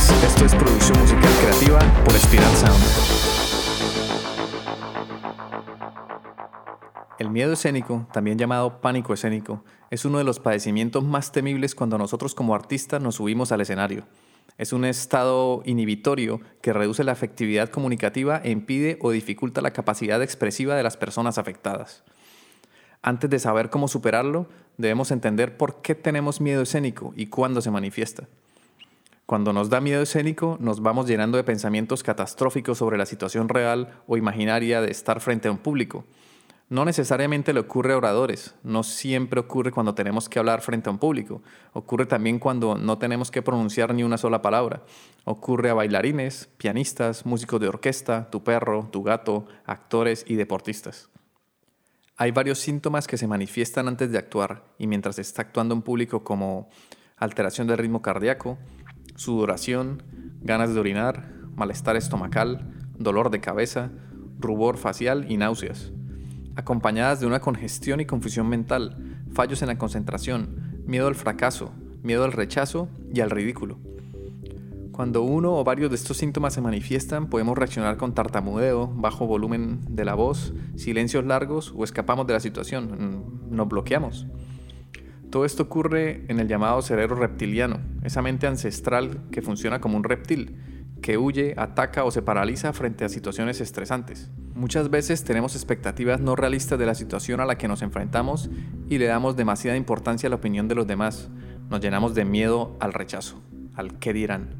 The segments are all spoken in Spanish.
Esto es producción musical creativa por Spiral Sound. El miedo escénico, también llamado pánico escénico, es uno de los padecimientos más temibles cuando nosotros como artistas nos subimos al escenario. Es un estado inhibitorio que reduce la efectividad comunicativa e impide o dificulta la capacidad expresiva de las personas afectadas. Antes de saber cómo superarlo, debemos entender por qué tenemos miedo escénico y cuándo se manifiesta. Cuando nos da miedo escénico, nos vamos llenando de pensamientos catastróficos sobre la situación real o imaginaria de estar frente a un público. No necesariamente le ocurre a oradores, no siempre ocurre cuando tenemos que hablar frente a un público, ocurre también cuando no tenemos que pronunciar ni una sola palabra, ocurre a bailarines, pianistas, músicos de orquesta, tu perro, tu gato, actores y deportistas. Hay varios síntomas que se manifiestan antes de actuar y mientras está actuando un público como alteración del ritmo cardíaco, sudoración, ganas de orinar, malestar estomacal, dolor de cabeza, rubor facial y náuseas, acompañadas de una congestión y confusión mental, fallos en la concentración, miedo al fracaso, miedo al rechazo y al ridículo. Cuando uno o varios de estos síntomas se manifiestan, podemos reaccionar con tartamudeo, bajo volumen de la voz, silencios largos o escapamos de la situación, mm, nos bloqueamos. Todo esto ocurre en el llamado cerebro reptiliano, esa mente ancestral que funciona como un reptil, que huye, ataca o se paraliza frente a situaciones estresantes. Muchas veces tenemos expectativas no realistas de la situación a la que nos enfrentamos y le damos demasiada importancia a la opinión de los demás. Nos llenamos de miedo al rechazo, al qué dirán.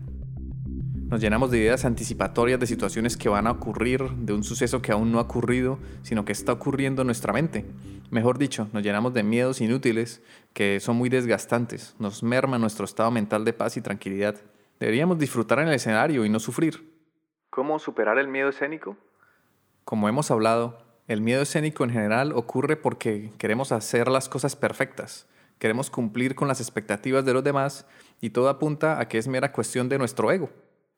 Nos llenamos de ideas anticipatorias de situaciones que van a ocurrir, de un suceso que aún no ha ocurrido, sino que está ocurriendo en nuestra mente. Mejor dicho, nos llenamos de miedos inútiles que son muy desgastantes, nos merman nuestro estado mental de paz y tranquilidad. Deberíamos disfrutar en el escenario y no sufrir. ¿Cómo superar el miedo escénico? Como hemos hablado, el miedo escénico en general ocurre porque queremos hacer las cosas perfectas, queremos cumplir con las expectativas de los demás y todo apunta a que es mera cuestión de nuestro ego.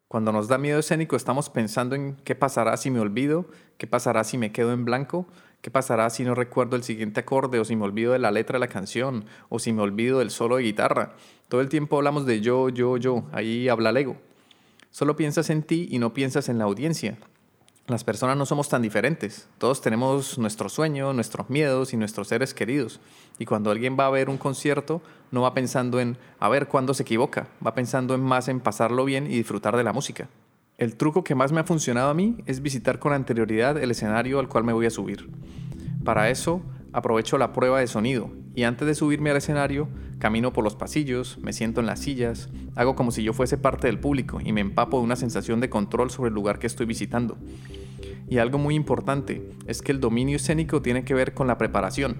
Cuando nos da miedo escénico estamos pensando en qué pasará si me olvido, qué pasará si me quedo en blanco, qué pasará si no recuerdo el siguiente acorde o si me olvido de la letra de la canción o si me olvido del solo de guitarra. Todo el tiempo hablamos de yo, yo, yo, ahí habla el ego. Solo piensas en ti y no piensas en la audiencia. Las personas no somos tan diferentes. Todos tenemos nuestros sueños, nuestros miedos y nuestros seres queridos. Y cuando alguien va a ver un concierto, no va pensando en a ver cuándo se equivoca, va pensando en más en pasarlo bien y disfrutar de la música. El truco que más me ha funcionado a mí es visitar con anterioridad el escenario al cual me voy a subir. Para eso, aprovecho la prueba de sonido y antes de subirme al escenario, camino por los pasillos, me siento en las sillas, hago como si yo fuese parte del público y me empapo de una sensación de control sobre el lugar que estoy visitando. Y algo muy importante es que el dominio escénico tiene que ver con la preparación.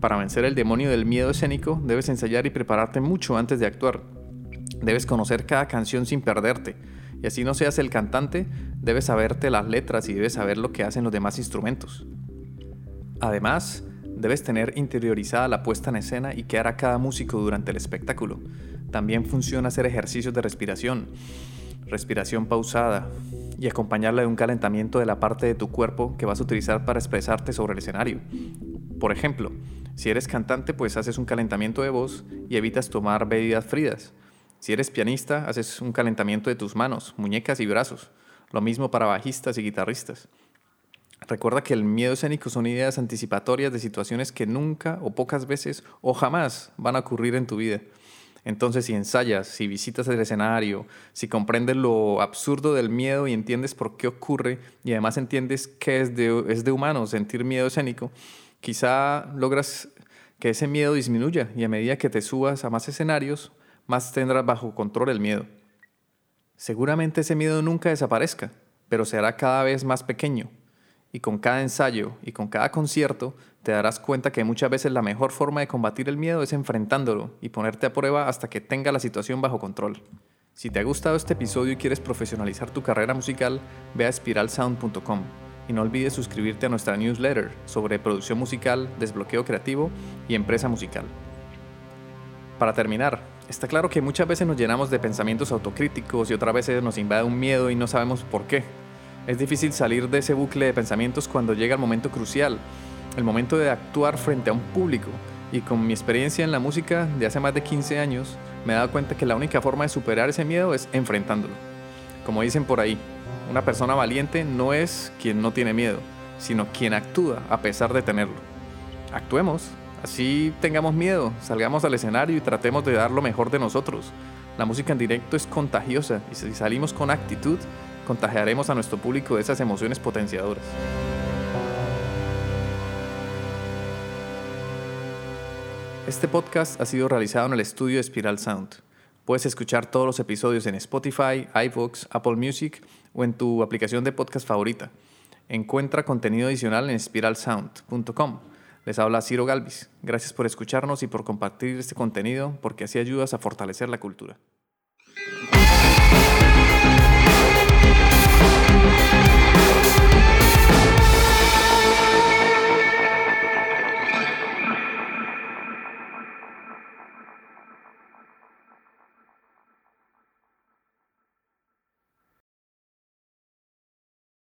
Para vencer el demonio del miedo escénico, debes ensayar y prepararte mucho antes de actuar. Debes conocer cada canción sin perderte. Y así no seas el cantante, debes saberte las letras y debes saber lo que hacen los demás instrumentos. Además, Debes tener interiorizada la puesta en escena y qué hará cada músico durante el espectáculo. También funciona hacer ejercicios de respiración, respiración pausada, y acompañarla de un calentamiento de la parte de tu cuerpo que vas a utilizar para expresarte sobre el escenario. Por ejemplo, si eres cantante, pues haces un calentamiento de voz y evitas tomar bebidas frías. Si eres pianista, haces un calentamiento de tus manos, muñecas y brazos. Lo mismo para bajistas y guitarristas. Recuerda que el miedo escénico son ideas anticipatorias de situaciones que nunca o pocas veces o jamás van a ocurrir en tu vida. Entonces, si ensayas, si visitas el escenario, si comprendes lo absurdo del miedo y entiendes por qué ocurre y además entiendes que es de, es de humano sentir miedo escénico, quizá logras que ese miedo disminuya y a medida que te subas a más escenarios, más tendrás bajo control el miedo. Seguramente ese miedo nunca desaparezca, pero será cada vez más pequeño y con cada ensayo y con cada concierto te darás cuenta que muchas veces la mejor forma de combatir el miedo es enfrentándolo y ponerte a prueba hasta que tenga la situación bajo control. Si te ha gustado este episodio y quieres profesionalizar tu carrera musical, ve a spiralsound.com y no olvides suscribirte a nuestra newsletter sobre producción musical, desbloqueo creativo y empresa musical. Para terminar, está claro que muchas veces nos llenamos de pensamientos autocríticos y otras veces nos invade un miedo y no sabemos por qué. Es difícil salir de ese bucle de pensamientos cuando llega el momento crucial, el momento de actuar frente a un público. Y con mi experiencia en la música de hace más de 15 años, me he dado cuenta que la única forma de superar ese miedo es enfrentándolo. Como dicen por ahí, una persona valiente no es quien no tiene miedo, sino quien actúa a pesar de tenerlo. Actuemos, así tengamos miedo, salgamos al escenario y tratemos de dar lo mejor de nosotros. La música en directo es contagiosa y si salimos con actitud, contagiaremos a nuestro público de esas emociones potenciadoras. Este podcast ha sido realizado en el estudio Spiral Sound. Puedes escuchar todos los episodios en Spotify, iVoox, Apple Music o en tu aplicación de podcast favorita. Encuentra contenido adicional en spiralsound.com. Les habla Ciro Galvis. Gracias por escucharnos y por compartir este contenido porque así ayudas a fortalecer la cultura.